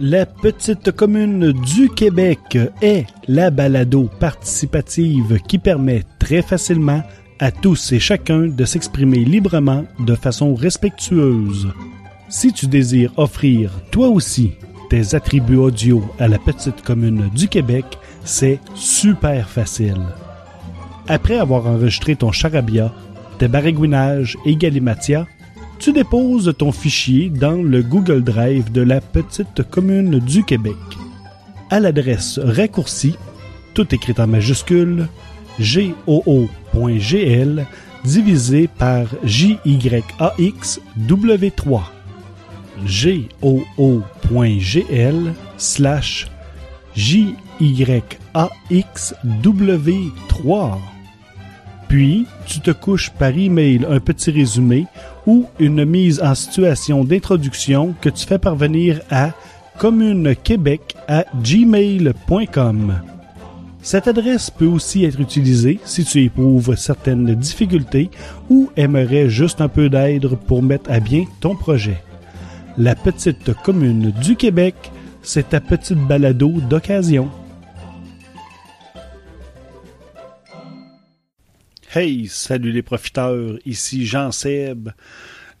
La petite commune du Québec est la balado participative qui permet très facilement à tous et chacun de s'exprimer librement de façon respectueuse. Si tu désires offrir toi aussi tes attributs audio à la petite commune du Québec, c'est super facile. Après avoir enregistré ton charabia, tes baragouinages et galimatia, tu déposes ton fichier dans le Google Drive de la petite commune du Québec. À l'adresse raccourcie, tout écrit en majuscule, goo.gl divisé par JYAXW3. goo.gl slash JYAXW3. Puis, tu te couches par email un petit résumé ou une mise en situation d'introduction que tu fais parvenir à communequebec à gmail.com. Cette adresse peut aussi être utilisée si tu éprouves certaines difficultés ou aimerais juste un peu d'aide pour mettre à bien ton projet. La petite commune du Québec, c'est ta petite balado d'occasion. Hey, salut les profiteurs, ici Jean Seb,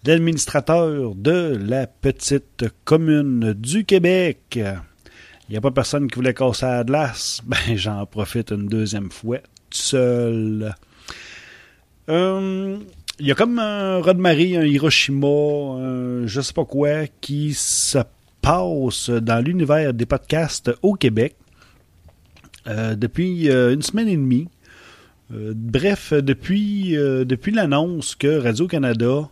l'administrateur de la petite commune du Québec. Il n'y a pas personne qui voulait casser la glace, ben j'en profite une deuxième fois, tout seul. Euh, il y a comme un raz-de-marée, un Hiroshima, un je sais pas quoi, qui se passe dans l'univers des podcasts au Québec euh, depuis euh, une semaine et demie. Euh, bref, depuis, euh, depuis l'annonce que Radio-Canada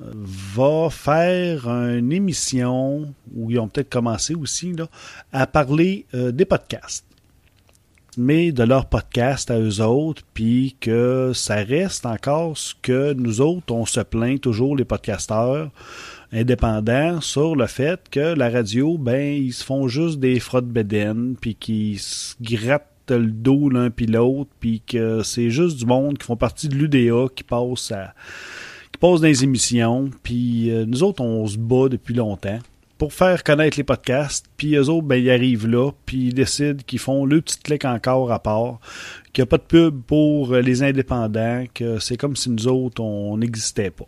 euh, va faire une émission, où ils ont peut-être commencé aussi, à parler des podcasts. Mais de leurs podcasts à eux autres, puis que ça reste encore ce que nous autres, on se plaint toujours, les podcasteurs indépendants, sur le fait que la radio, ben, ils se font juste des frottes bédaines, puis qu'ils se grattent le dos l'un puis l'autre, puis que c'est juste du monde qui font partie de l'UDA qui passe qui passe dans les émissions, puis euh, nous autres on se bat depuis longtemps pour faire connaître les podcasts, puis eux autres ben ils arrivent là, puis ils décident qu'ils font le petit clic encore à part, qu'il n'y a pas de pub pour les indépendants, que c'est comme si nous autres on n'existait pas.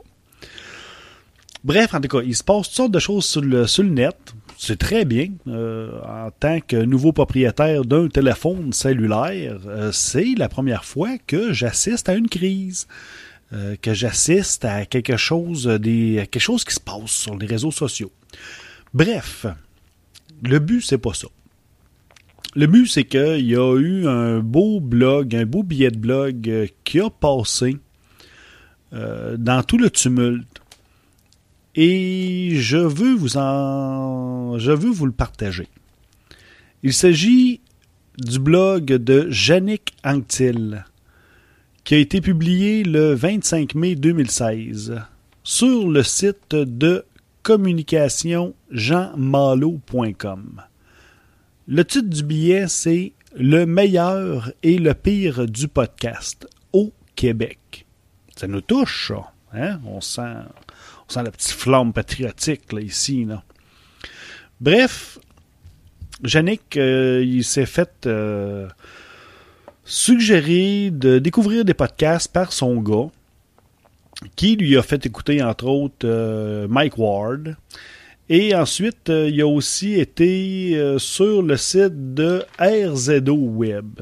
Bref, en tout cas, il se passe toutes sortes de choses sur le, sur le net c'est très bien. Euh, en tant que nouveau propriétaire d'un téléphone cellulaire, euh, c'est la première fois que j'assiste à une crise. Euh, que j'assiste à quelque chose, quelque chose qui se passe sur les réseaux sociaux. Bref, le but, c'est pas ça. Le but, c'est qu'il y a eu un beau blog, un beau billet de blog qui a passé dans tout le tumulte et je veux vous en je veux vous le partager. Il s'agit du blog de Yannick Anctil qui a été publié le 25 mai 2016 sur le site de communication jeanmalo.com. Le titre du billet c'est Le meilleur et le pire du podcast au Québec. Ça nous touche. Hein? On sent la petite flamme patriotique là, ici. Là. Bref, Yannick, euh, il s'est fait euh, suggérer de découvrir des podcasts par son gars, qui lui a fait écouter entre autres euh, Mike Ward. Et ensuite, il a aussi été sur le site de RZO Web.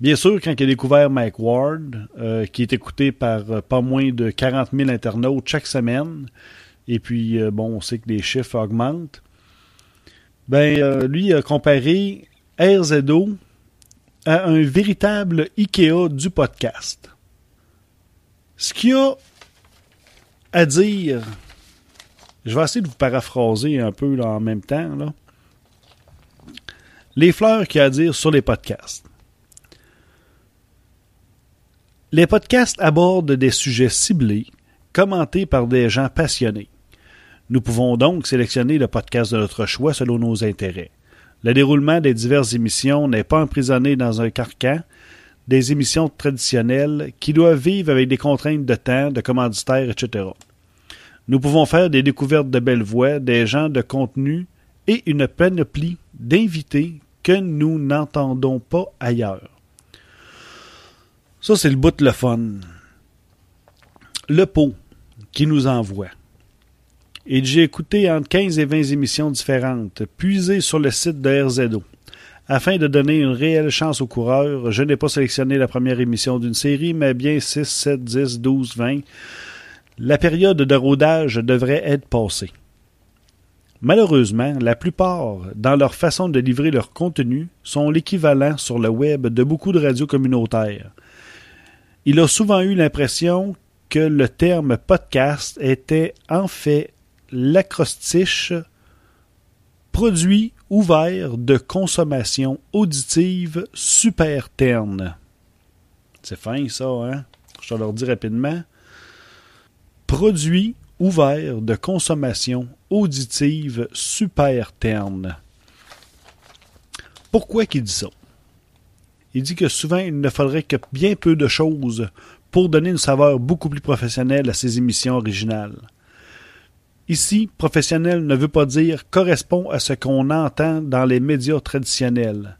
Bien sûr, quand il a découvert Mike Ward, euh, qui est écouté par euh, pas moins de 40 000 internautes chaque semaine, et puis, euh, bon, on sait que les chiffres augmentent, ben, lui a comparé RZO à un véritable IKEA du podcast. Ce qu'il a à dire, je vais essayer de vous paraphraser un peu en même temps. Les fleurs qu'il a à dire sur les podcasts. Les podcasts abordent des sujets ciblés, commentés par des gens passionnés. Nous pouvons donc sélectionner le podcast de notre choix selon nos intérêts. Le déroulement des diverses émissions n'est pas emprisonné dans un carcan des émissions traditionnelles qui doivent vivre avec des contraintes de temps, de commanditaires, etc. Nous pouvons faire des découvertes de belles voix, des gens de contenu et une panoplie d'invités que nous n'entendons pas ailleurs. Ça, c'est le bout de le fun. Le pot qui nous envoie. Et j'ai écouté entre 15 et 20 émissions différentes, puisées sur le site de RZO. Afin de donner une réelle chance aux coureurs, je n'ai pas sélectionné la première émission d'une série, mais bien 6, 7, 10, 12, 20. La période de rodage devrait être passée. Malheureusement, la plupart, dans leur façon de livrer leur contenu, sont l'équivalent sur le web de beaucoup de radios communautaires. Il a souvent eu l'impression que le terme podcast était en fait l'acrostiche produit ouvert de consommation auditive super terne. C'est fin ça, hein? Je te le dis rapidement. Produit ouvert de consommation auditive super terne. Pourquoi qu'il dit ça? Il dit que souvent il ne faudrait que bien peu de choses pour donner une saveur beaucoup plus professionnelle à ses émissions originales. Ici, professionnel ne veut pas dire correspond à ce qu'on entend dans les médias traditionnels,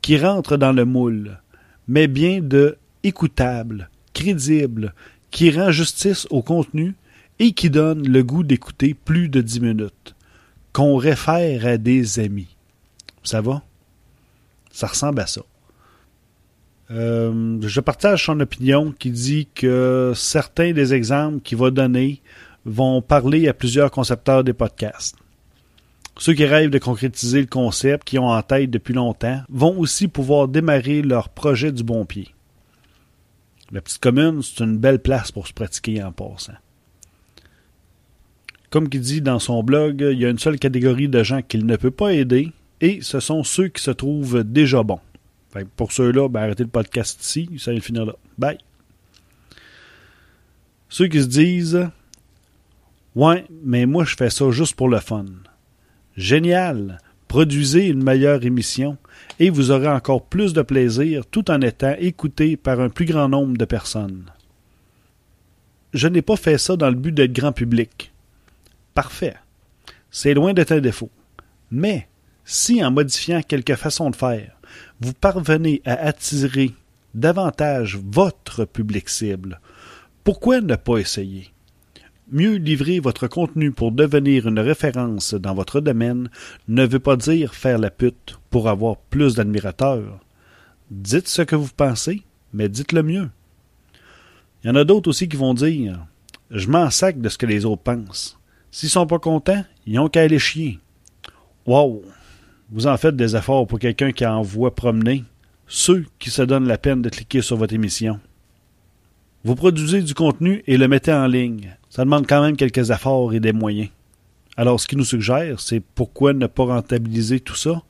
qui rentre dans le moule, mais bien de écoutable, crédible, qui rend justice au contenu et qui donne le goût d'écouter plus de dix minutes, qu'on réfère à des amis. Ça va? Ça ressemble à ça. Euh, je partage son opinion qui dit que certains des exemples qu'il va donner vont parler à plusieurs concepteurs des podcasts. Ceux qui rêvent de concrétiser le concept qu'ils ont en tête depuis longtemps vont aussi pouvoir démarrer leur projet du bon pied. La petite commune, c'est une belle place pour se pratiquer en passant. Comme il dit dans son blog, il y a une seule catégorie de gens qu'il ne peut pas aider, et ce sont ceux qui se trouvent déjà bons. Pour ceux-là, ben, arrêtez le podcast ici, ça va finir là. Bye. Ceux qui se disent Ouais, mais moi je fais ça juste pour le fun. Génial. Produisez une meilleure émission et vous aurez encore plus de plaisir tout en étant écouté par un plus grand nombre de personnes. Je n'ai pas fait ça dans le but d'être grand public. Parfait. C'est loin d'être un défaut. Mais, si en modifiant quelques façons de faire, vous parvenez à attirer davantage votre public cible, pourquoi ne pas essayer? Mieux livrer votre contenu pour devenir une référence dans votre domaine ne veut pas dire faire la pute pour avoir plus d'admirateurs. Dites ce que vous pensez, mais dites-le mieux. Il y en a d'autres aussi qui vont dire Je m'en sac de ce que les autres pensent. S'ils sont pas contents, ils ont qu'à aller chier. Wow! Vous en faites des efforts pour quelqu'un qui envoie promener ceux qui se donnent la peine de cliquer sur votre émission. Vous produisez du contenu et le mettez en ligne. Ça demande quand même quelques efforts et des moyens. Alors, ce qu'il nous suggère, c'est pourquoi ne pas rentabiliser tout ça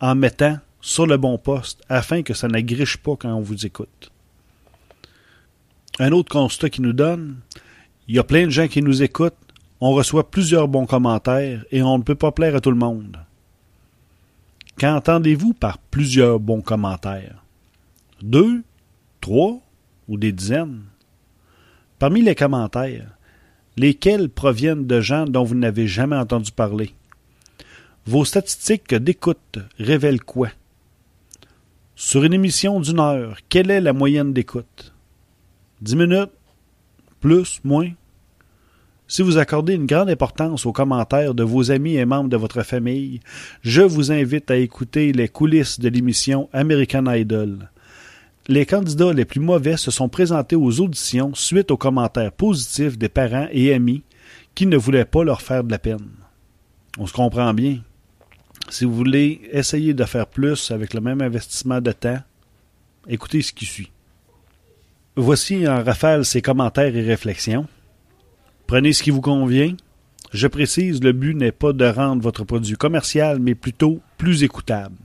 en mettant sur le bon poste afin que ça n'agriche pas quand on vous écoute. Un autre constat qu'il nous donne, il y a plein de gens qui nous écoutent on reçoit plusieurs bons commentaires et on ne peut pas plaire à tout le monde. Qu'entendez-vous par plusieurs bons commentaires? Deux, trois ou des dizaines? Parmi les commentaires, lesquels proviennent de gens dont vous n'avez jamais entendu parler? Vos statistiques d'écoute révèlent quoi? Sur une émission d'une heure, quelle est la moyenne d'écoute? Dix minutes? Plus? Moins? Si vous accordez une grande importance aux commentaires de vos amis et membres de votre famille, je vous invite à écouter les coulisses de l'émission American Idol. Les candidats les plus mauvais se sont présentés aux auditions suite aux commentaires positifs des parents et amis qui ne voulaient pas leur faire de la peine. On se comprend bien. Si vous voulez essayer de faire plus avec le même investissement de temps, écoutez ce qui suit. Voici en rafale ses commentaires et réflexions. Prenez ce qui vous convient. Je précise, le but n'est pas de rendre votre produit commercial, mais plutôt plus écoutable.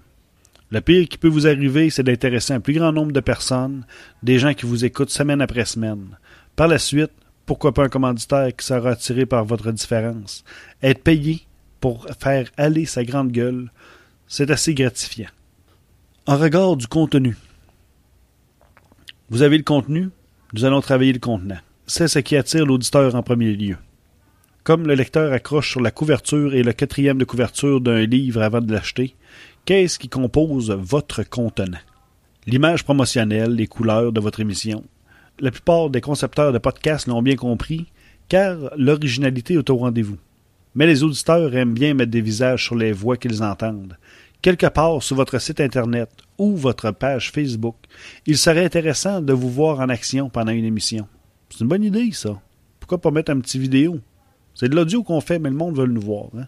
Le pire qui peut vous arriver, c'est d'intéresser un plus grand nombre de personnes, des gens qui vous écoutent semaine après semaine. Par la suite, pourquoi pas un commanditaire qui sera attiré par votre différence? Être payé pour faire aller sa grande gueule, c'est assez gratifiant. En regard du contenu. Vous avez le contenu, nous allons travailler le contenant c'est ce qui attire l'auditeur en premier lieu. Comme le lecteur accroche sur la couverture et le quatrième de couverture d'un livre avant de l'acheter, qu'est-ce qui compose votre contenant? L'image promotionnelle, les couleurs de votre émission. La plupart des concepteurs de podcasts l'ont bien compris, car l'originalité est au rendez-vous. Mais les auditeurs aiment bien mettre des visages sur les voix qu'ils entendent. Quelque part sur votre site Internet ou votre page Facebook, il serait intéressant de vous voir en action pendant une émission. C'est une bonne idée, ça. Pourquoi pas mettre un petit vidéo? C'est de l'audio qu'on fait, mais le monde veut nous voir. Hein.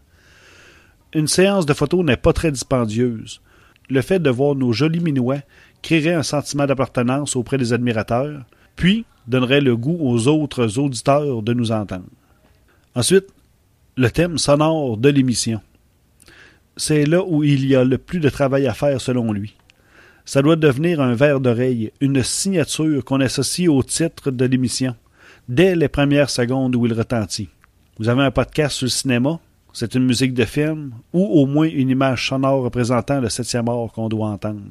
Une séance de photos n'est pas très dispendieuse. Le fait de voir nos jolis minouets créerait un sentiment d'appartenance auprès des admirateurs, puis donnerait le goût aux autres auditeurs de nous entendre. Ensuite, le thème sonore de l'émission. C'est là où il y a le plus de travail à faire selon lui. Ça doit devenir un verre d'oreille, une signature qu'on associe au titre de l'émission, dès les premières secondes où il retentit. Vous avez un podcast sur le cinéma, c'est une musique de film, ou au moins une image sonore représentant le septième art qu'on doit entendre.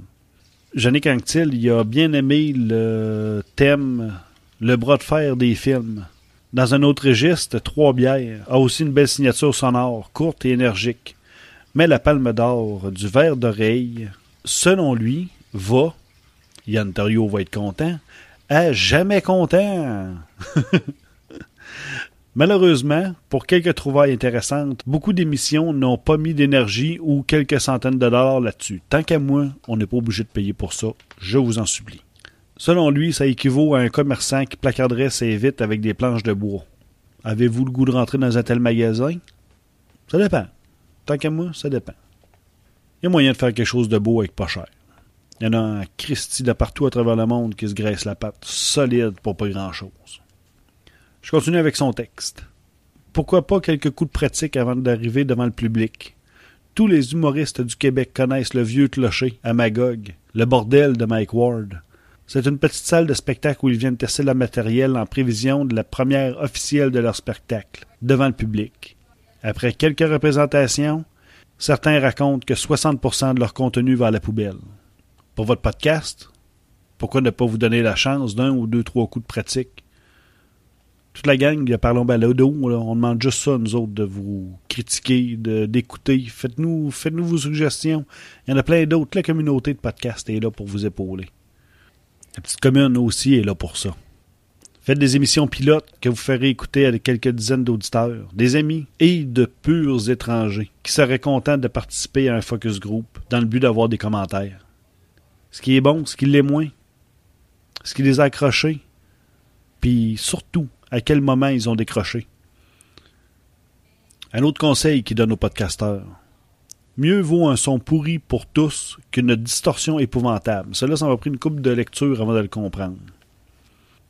Jannick Anctil, il a bien aimé le thème Le bras de fer des films. Dans un autre registre, Trois bières a aussi une belle signature sonore, courte et énergique. Mais la palme d'or du verre d'oreille, selon lui, va, Yann Terrio va être content, à jamais content. Malheureusement, pour quelques trouvailles intéressantes, beaucoup d'émissions n'ont pas mis d'énergie ou quelques centaines de dollars là-dessus. Tant qu'à moi, on n'est pas obligé de payer pour ça, je vous en supplie. Selon lui, ça équivaut à un commerçant qui placarderait ses vitres avec des planches de bois. Avez-vous le goût de rentrer dans un tel magasin? Ça dépend. Tant qu'à moi, ça dépend. Il y a moyen de faire quelque chose de beau avec pas cher. Il y en a un Christie de partout à travers le monde qui se graisse la patte, solide pour pas grand-chose. Je continue avec son texte. Pourquoi pas quelques coups de pratique avant d'arriver devant le public? Tous les humoristes du Québec connaissent le vieux clocher à Magog, le bordel de Mike Ward. C'est une petite salle de spectacle où ils viennent tester leur matériel en prévision de la première officielle de leur spectacle, devant le public. Après quelques représentations, certains racontent que 60% de leur contenu va à la poubelle. Pour votre podcast, pourquoi ne pas vous donner la chance d'un ou deux, trois coups de pratique? toute la gang de Parlons Balado, on demande juste ça, nous autres, de vous critiquer, d'écouter. Faites-nous faites -nous vos suggestions. Il y en a plein d'autres. La communauté de podcast est là pour vous épauler. La petite commune aussi est là pour ça. Faites des émissions pilotes que vous ferez écouter à quelques dizaines d'auditeurs, des amis et de purs étrangers qui seraient contents de participer à un focus group dans le but d'avoir des commentaires. Ce qui est bon, ce qui l'est moins, ce qui les a accrochés, puis surtout, à quel moment ils ont décroché. Un autre conseil qu'il donne aux podcasteurs. Mieux vaut un son pourri pour tous qu'une distorsion épouvantable. Cela, ça m'a pris une coupe de lecture avant de le comprendre.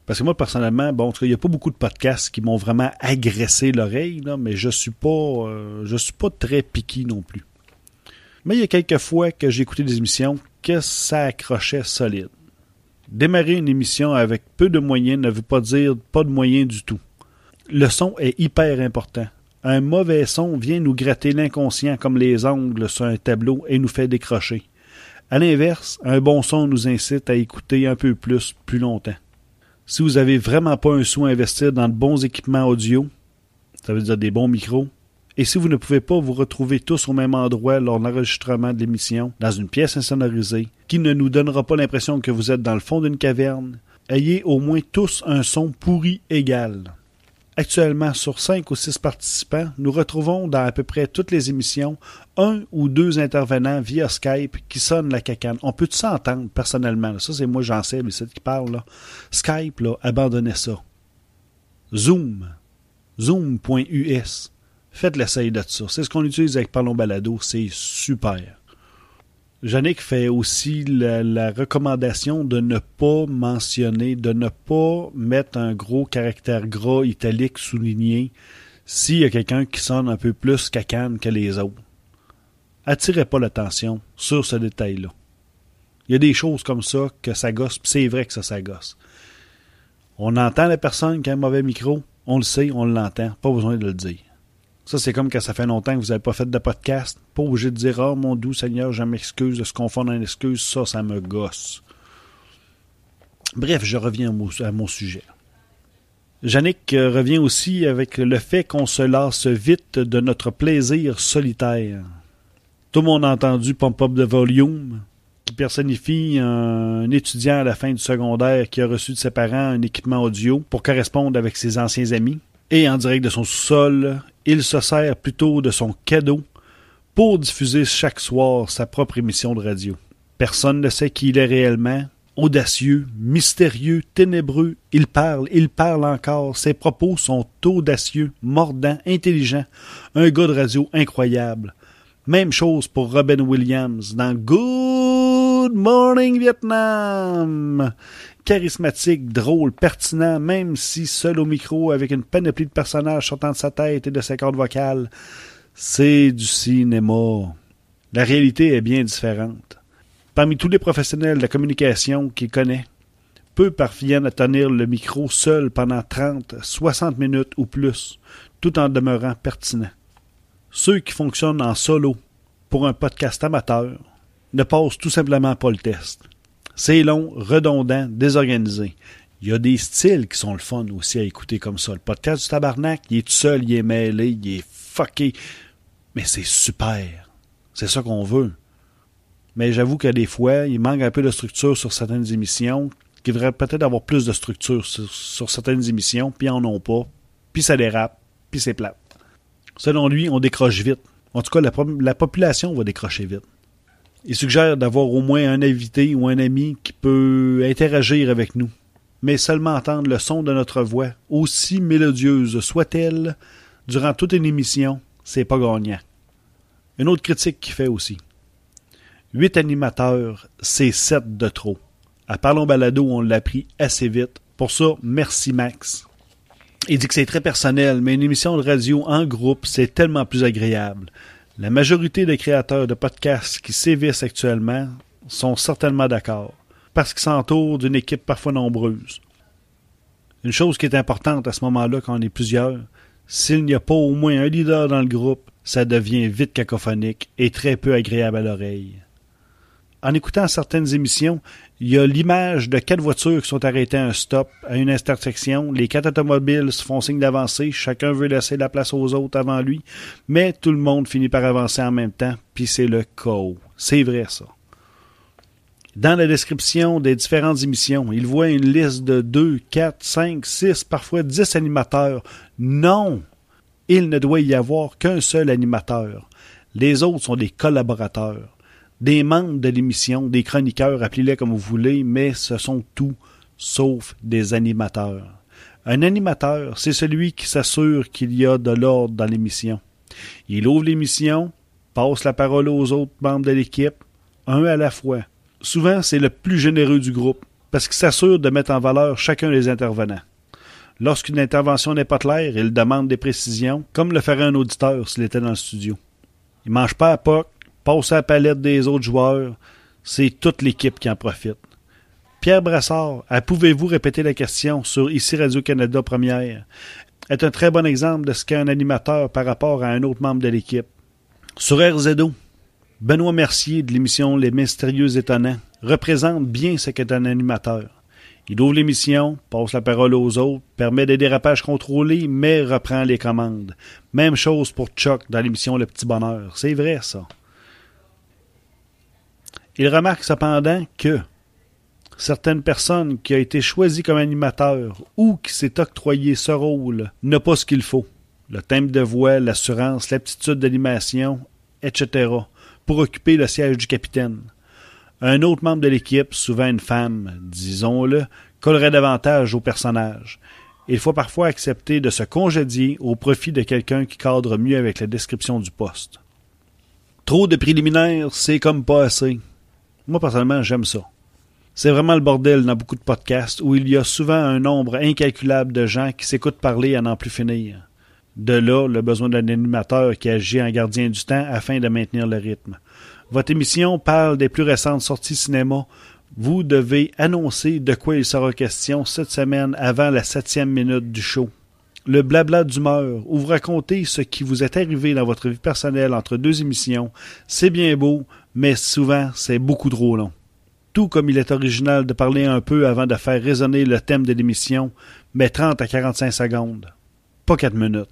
Parce que moi, personnellement, bon, il n'y a pas beaucoup de podcasts qui m'ont vraiment agressé l'oreille, mais je suis pas euh, je suis pas très piqué non plus. Mais il y a quelques fois que j'ai écouté des émissions que ça accrochait solide. Démarrer une émission avec peu de moyens ne veut pas dire pas de moyens du tout. Le son est hyper important. Un mauvais son vient nous gratter l'inconscient comme les ongles sur un tableau et nous fait décrocher. À l'inverse, un bon son nous incite à écouter un peu plus, plus longtemps. Si vous avez vraiment pas un sou à investir dans de bons équipements audio, ça veut dire des bons micros, et si vous ne pouvez pas vous retrouver tous au même endroit lors de l'enregistrement de l'émission, dans une pièce insonorisée, qui ne nous donnera pas l'impression que vous êtes dans le fond d'une caverne, ayez au moins tous un son pourri égal. Actuellement, sur cinq ou six participants, nous retrouvons dans à peu près toutes les émissions un ou deux intervenants via Skype qui sonnent la cacane. On peut s'entendre personnellement? Ça, c'est moi, j'en sais, mais c'est qui parle. Là. Skype, là, abandonnez ça. Zoom. Zoom.us. Faites l'essai de ça. C'est ce qu'on utilise avec Parlons Balado. C'est super. Jannick fait aussi la, recommandation de ne pas mentionner, de ne pas mettre un gros caractère gras italique souligné s'il y a quelqu'un qui sonne un peu plus cacane que les autres. Attirez pas l'attention sur ce détail-là. Il y a des choses comme ça que ça gosse, c'est vrai que ça, ça gosse. On entend la personne qui a un mauvais micro, on le sait, on l'entend, pas besoin de le dire. Ça, c'est comme quand ça fait longtemps que vous n'avez pas fait de podcast. Pas obligé de dire Oh mon doux Seigneur, je m'excuse de se confondre en excuse. Ça, ça me gosse. Bref, je reviens à mon, sujet. Jannick revient aussi avec le fait qu'on se lasse vite de notre plaisir solitaire. Tout le monde a entendu Pump Up the Volume, qui personnifie un étudiant à la fin du secondaire qui a reçu de ses parents un équipement audio pour correspondre avec ses anciens amis. Et en direct de son sous-sol, il se sert plutôt de son cadeau pour diffuser chaque soir sa propre émission de radio. Personne ne sait qui il est réellement, audacieux, mystérieux, ténébreux. Il parle, il parle encore. Ses propos sont audacieux, mordants, intelligents. Un gars de radio incroyable. Même chose pour Robin Williams dans Good Morning Vietnam. Charismatique, drôle, pertinent, même si seul au micro avec une panoplie de personnages sortant de sa tête et de ses cordes vocales. C'est du cinéma. La réalité est bien différente. Parmi tous les professionnels de la communication qu'il connaît, peu parviennent à tenir le micro seul pendant 30, 60 minutes ou plus, tout en demeurant pertinent. Ceux qui fonctionnent en solo pour un podcast amateur ne passent tout simplement pas le test. C'est long, redondant, désorganisé. Il y a des styles qui sont le fun aussi à écouter comme ça. Le podcast du tabarnak, il est tout seul, il est mêlé, il est fucké. Mais c'est super. C'est ça qu'on veut mais j'avoue que des fois, il manque un peu de structure sur certaines émissions, qui devrait peut-être avoir plus de structure sur, certaines émissions, puis en ont pas, puis ça dérape, puis c'est plat. Selon lui, on décroche vite. En tout cas, la population va décrocher vite. Il suggère d'avoir au moins un invité ou un ami qui peut interagir avec nous, mais seulement entendre le son de notre voix, aussi mélodieuse soit-elle, durant toute une émission, c'est pas gagnant. Une autre critique qu'il fait aussi. Huit animateurs, c'est sept de trop. À Parlons Balado, on l'a pris assez vite. Pour ça, merci Max. Il dit que c'est très personnel, mais une émission de radio en groupe, c'est tellement plus agréable. La majorité des créateurs de podcasts qui sévissent actuellement sont certainement d'accord, parce qu'ils s'entourent d'une équipe parfois nombreuse. Une chose qui est importante à ce moment-là quand on est plusieurs, s'il n'y a pas au moins un leader dans le groupe, ça devient vite cacophonique et très peu agréable à l'oreille en écoutant certaines émissions, il y a l'image de quatre voitures qui sont arrêtées à un stop, à une intersection. Les quatre automobiles font signe d'avancer. Chacun veut laisser la place aux autres avant lui. Mais tout le monde finit par avancer en même temps. Puis c'est le chaos. C'est vrai, ça. Dans la description des différentes émissions, il voit une liste de 2, 4, 5, 6, parfois 10 animateurs. Non! Il ne doit y avoir qu'un seul animateur. Les autres sont des collaborateurs des membres de l'émission, des chroniqueurs, appelez-les comme vous voulez, mais ce sont tout sauf des animateurs. Un animateur, c'est celui qui s'assure qu'il y a de l'ordre dans l'émission. Il ouvre l'émission, passe la parole aux autres membres de l'équipe, un à la fois. Souvent, c'est le plus généreux du groupe, parce qu'il s'assure de mettre en valeur chacun des intervenants. Lorsqu'une intervention n'est pas claire, il demande des précisions, comme le ferait un auditeur s'il était dans le studio. Il mange pas à POC, passe à la palette des autres joueurs, c'est toute l'équipe qui en profite. Pierre Brassard, pouvez-vous répéter la question sur Ici Radio-Canada Première, est un très bon exemple de ce qu'est un animateur par rapport à un autre membre de l'équipe. Sur RZO, Benoît Mercier de l'émission Les Mystérieux Étonnants représente bien ce qu'est un animateur. Il ouvre l'émission, passe la parole aux autres, permet des dérapages contrôlés, mais reprend les commandes. Même chose pour Chuck dans l'émission Le Petit Bonheur. C'est vrai, ça. Il remarque cependant que certaines personnes qui ont été choisies comme animateurs ou qui s'est octroyé ce rôle n'ont pas ce qu'il faut. Le thème de voix, l'assurance, l'aptitude d'animation, etc. pour occuper le siège du capitaine. Un autre membre de l'équipe, souvent une femme, disons-le, collerait davantage au personnage. Il faut parfois accepter de se congédier au profit de quelqu'un qui cadre mieux avec la description du poste. Trop de préliminaires, c'est comme pas assez. Moi, personnellement, j'aime ça. C'est vraiment le bordel dans beaucoup de podcasts où il y a souvent un nombre incalculable de gens qui s'écoutent parler à n'en plus finir. De là, le besoin d'un animateur qui agit en gardien du temps afin de maintenir le rythme. Votre émission parle des plus récentes sorties cinéma. Vous devez annoncer de quoi il sera question cette semaine avant la septième minute du show. Le blabla d'humeur, où vous racontez ce qui vous est arrivé dans votre vie personnelle entre deux émissions, c'est bien beau, mais souvent c'est beaucoup trop long. Tout comme il est original de parler un peu avant de faire résonner le thème de l'émission, mais 30 à 45 secondes, pas 4 minutes.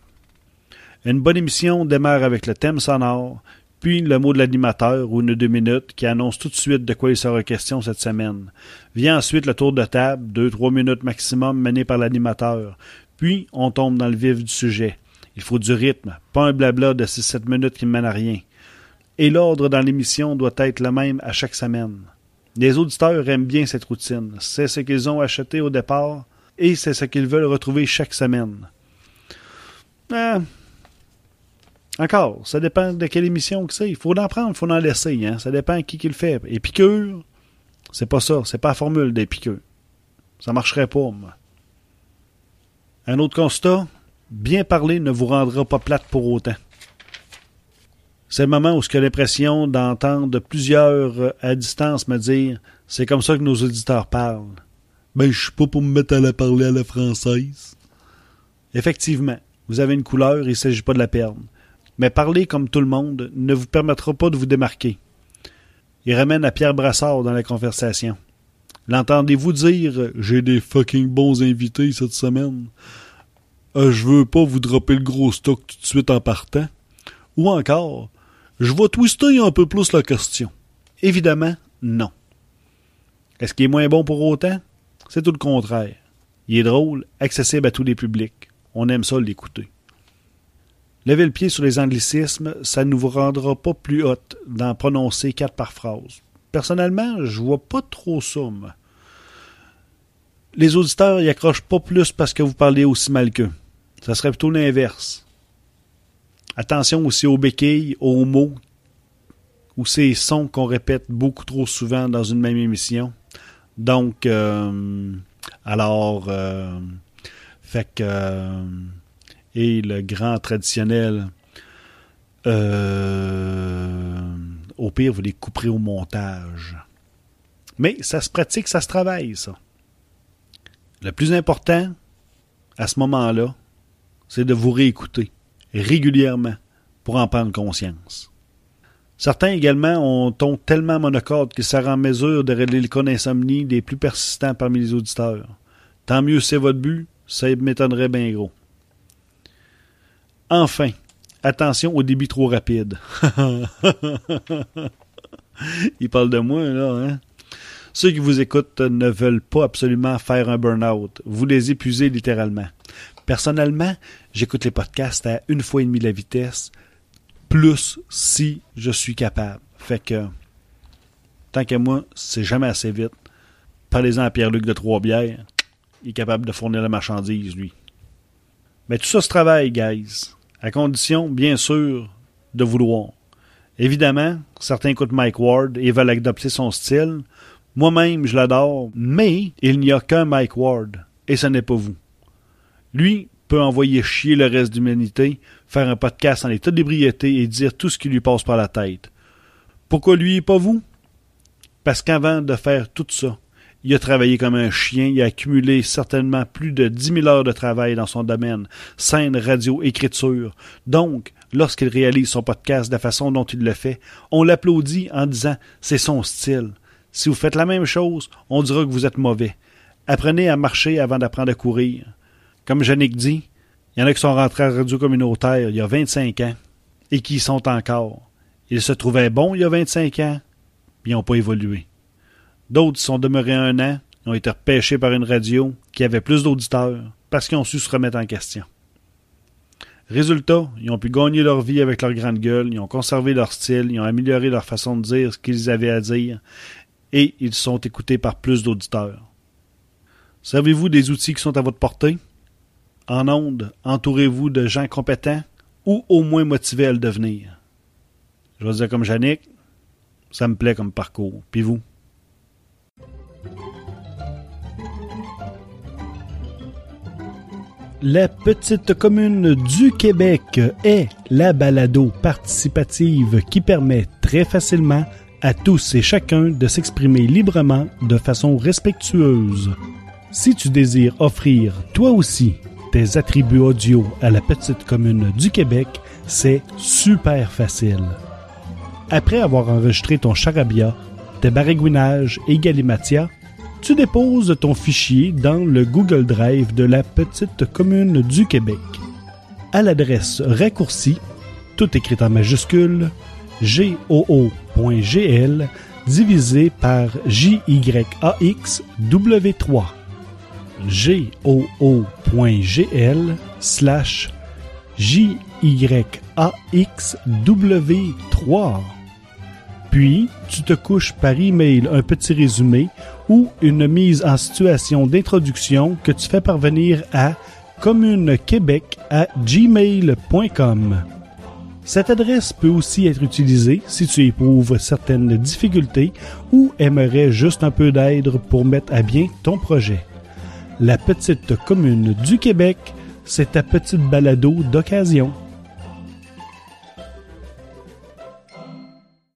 Une bonne émission démarre avec le thème sonore, puis le mot de l'animateur ou une deux minutes qui annonce tout de suite de quoi il sera question cette semaine. Vient ensuite le tour de table, deux trois minutes maximum mené par l'animateur. Puis on tombe dans le vif du sujet. Il faut du rythme, pas un blabla de 6-7 minutes qui ne mène à rien. Et l'ordre dans l'émission doit être le même à chaque semaine. Les auditeurs aiment bien cette routine. C'est ce qu'ils ont acheté au départ et c'est ce qu'ils veulent retrouver chaque semaine. Ah, encore, ça dépend de quelle émission que c'est. Il faut en prendre, il faut en laisser. Hein? Ça dépend qui qui le fait. Et piqûre, c'est pas ça. C'est pas la formule des piqûres. Ça marcherait pas, moi. Un autre constat, bien parler ne vous rendra pas plate pour autant. C'est le moment où j'ai l'impression d'entendre plusieurs à distance me dire c'est comme ça que nos auditeurs parlent. Ben, je suis pas pour me mettre à la parler à la française. Effectivement, vous avez une couleur, il ne s'agit pas de la perdre mais parler comme tout le monde ne vous permettra pas de vous démarquer. Il ramène à Pierre Brassard dans la conversation. L'entendez-vous dire J'ai des fucking bons invités cette semaine euh, Je veux pas vous dropper le gros stock tout de suite en partant Ou encore Je vais twister un peu plus la question. Évidemment, non. Est-ce qu'il est moins bon pour autant? C'est tout le contraire. Il est drôle, accessible à tous les publics. On aime ça l'écouter. Levez le pied sur les anglicismes, ça ne vous rendra pas plus haute d'en prononcer quatre par phrase. Personnellement, je vois pas trop ça. Les auditeurs y accrochent pas plus parce que vous parlez aussi mal qu'eux. Ça serait plutôt l'inverse. Attention aussi aux béquilles, aux mots ou ces sons qu'on répète beaucoup trop souvent dans une même émission. Donc, euh, alors, euh, fait que. Euh, et le grand traditionnel. Au pire, vous les couperez au montage. Mais ça se pratique, ça se travaille, ça. Le plus important, à ce moment-là, c'est de vous réécouter régulièrement pour en prendre conscience. Certains également ont ton tellement monocorde qu'ils sert en mesure de régler le cas d'insomnie des plus persistants parmi les auditeurs. Tant mieux c'est votre but, ça m'étonnerait bien gros. Enfin, attention au débit trop rapide. Il parle de moi, là, hein? Ceux qui vous écoutent ne veulent pas absolument faire un burn-out. Vous les épuisez littéralement. Personnellement, j'écoute les podcasts à une fois et demie la vitesse, plus si je suis capable. Fait que, tant qu'à moi, c'est jamais assez vite. Parlez-en à Pierre-Luc de Trois-Bières. Il est capable de fournir la marchandise, lui. Mais tout ça se travaille, guys à condition, bien sûr, de vouloir. Évidemment, certains écoutent Mike Ward et veulent adopter son style. Moi-même, je l'adore, mais il n'y a qu'un Mike Ward, et ce n'est pas vous. Lui peut envoyer chier le reste de l'humanité, faire un podcast en état d'ébriété et dire tout ce qui lui passe par la tête. Pourquoi lui et pas vous? Parce qu'avant de faire tout ça, il a travaillé comme un chien, il a accumulé certainement plus de dix mille heures de travail dans son domaine, scène, radio, écriture. Donc, lorsqu'il réalise son podcast de la façon dont il le fait, on l'applaudit en disant c'est son style. Si vous faites la même chose, on dira que vous êtes mauvais. Apprenez à marcher avant d'apprendre à courir. Comme Yannick dit, il y en a qui sont rentrés à radio communautaire il y a 25 ans et qui y sont encore. Ils se trouvaient bons il y a 25 ans, puis ils n'ont pas évolué. D'autres sont demeurés un an, ont été repêchés par une radio qui avait plus d'auditeurs parce qu'ils ont su se remettre en question. Résultat, ils ont pu gagner leur vie avec leur grande gueule, ils ont conservé leur style, ils ont amélioré leur façon de dire ce qu'ils avaient à dire et ils sont écoutés par plus d'auditeurs. Savez-vous des outils qui sont à votre portée? En ondes, entourez-vous de gens compétents ou au moins motivés à le devenir. Je vais dire comme Yannick, ça me plaît comme parcours. Puis vous? La petite commune du Québec est la balado participative qui permet très facilement à tous et chacun de s'exprimer librement de façon respectueuse. Si tu désires offrir toi aussi tes attributs audio à la petite commune du Québec, c'est super facile. Après avoir enregistré ton charabia, tes baragouinages et galimatia, Tu déposes ton fichier dans le Google Drive de la petite commune du Québec à l'adresse raccourcie, tout écrit en majuscule, goo.gl divisé par JYAXW3. goo.gl slash JYAXW3. Puis, tu te couches par email un petit résumé ou une mise en situation d'introduction que tu fais parvenir à communequebec à gmail.com. Cette adresse peut aussi être utilisée si tu éprouves certaines difficultés ou aimerais juste un peu d'aide pour mettre à bien ton projet. La petite commune du Québec, c'est ta petite balado d'occasion.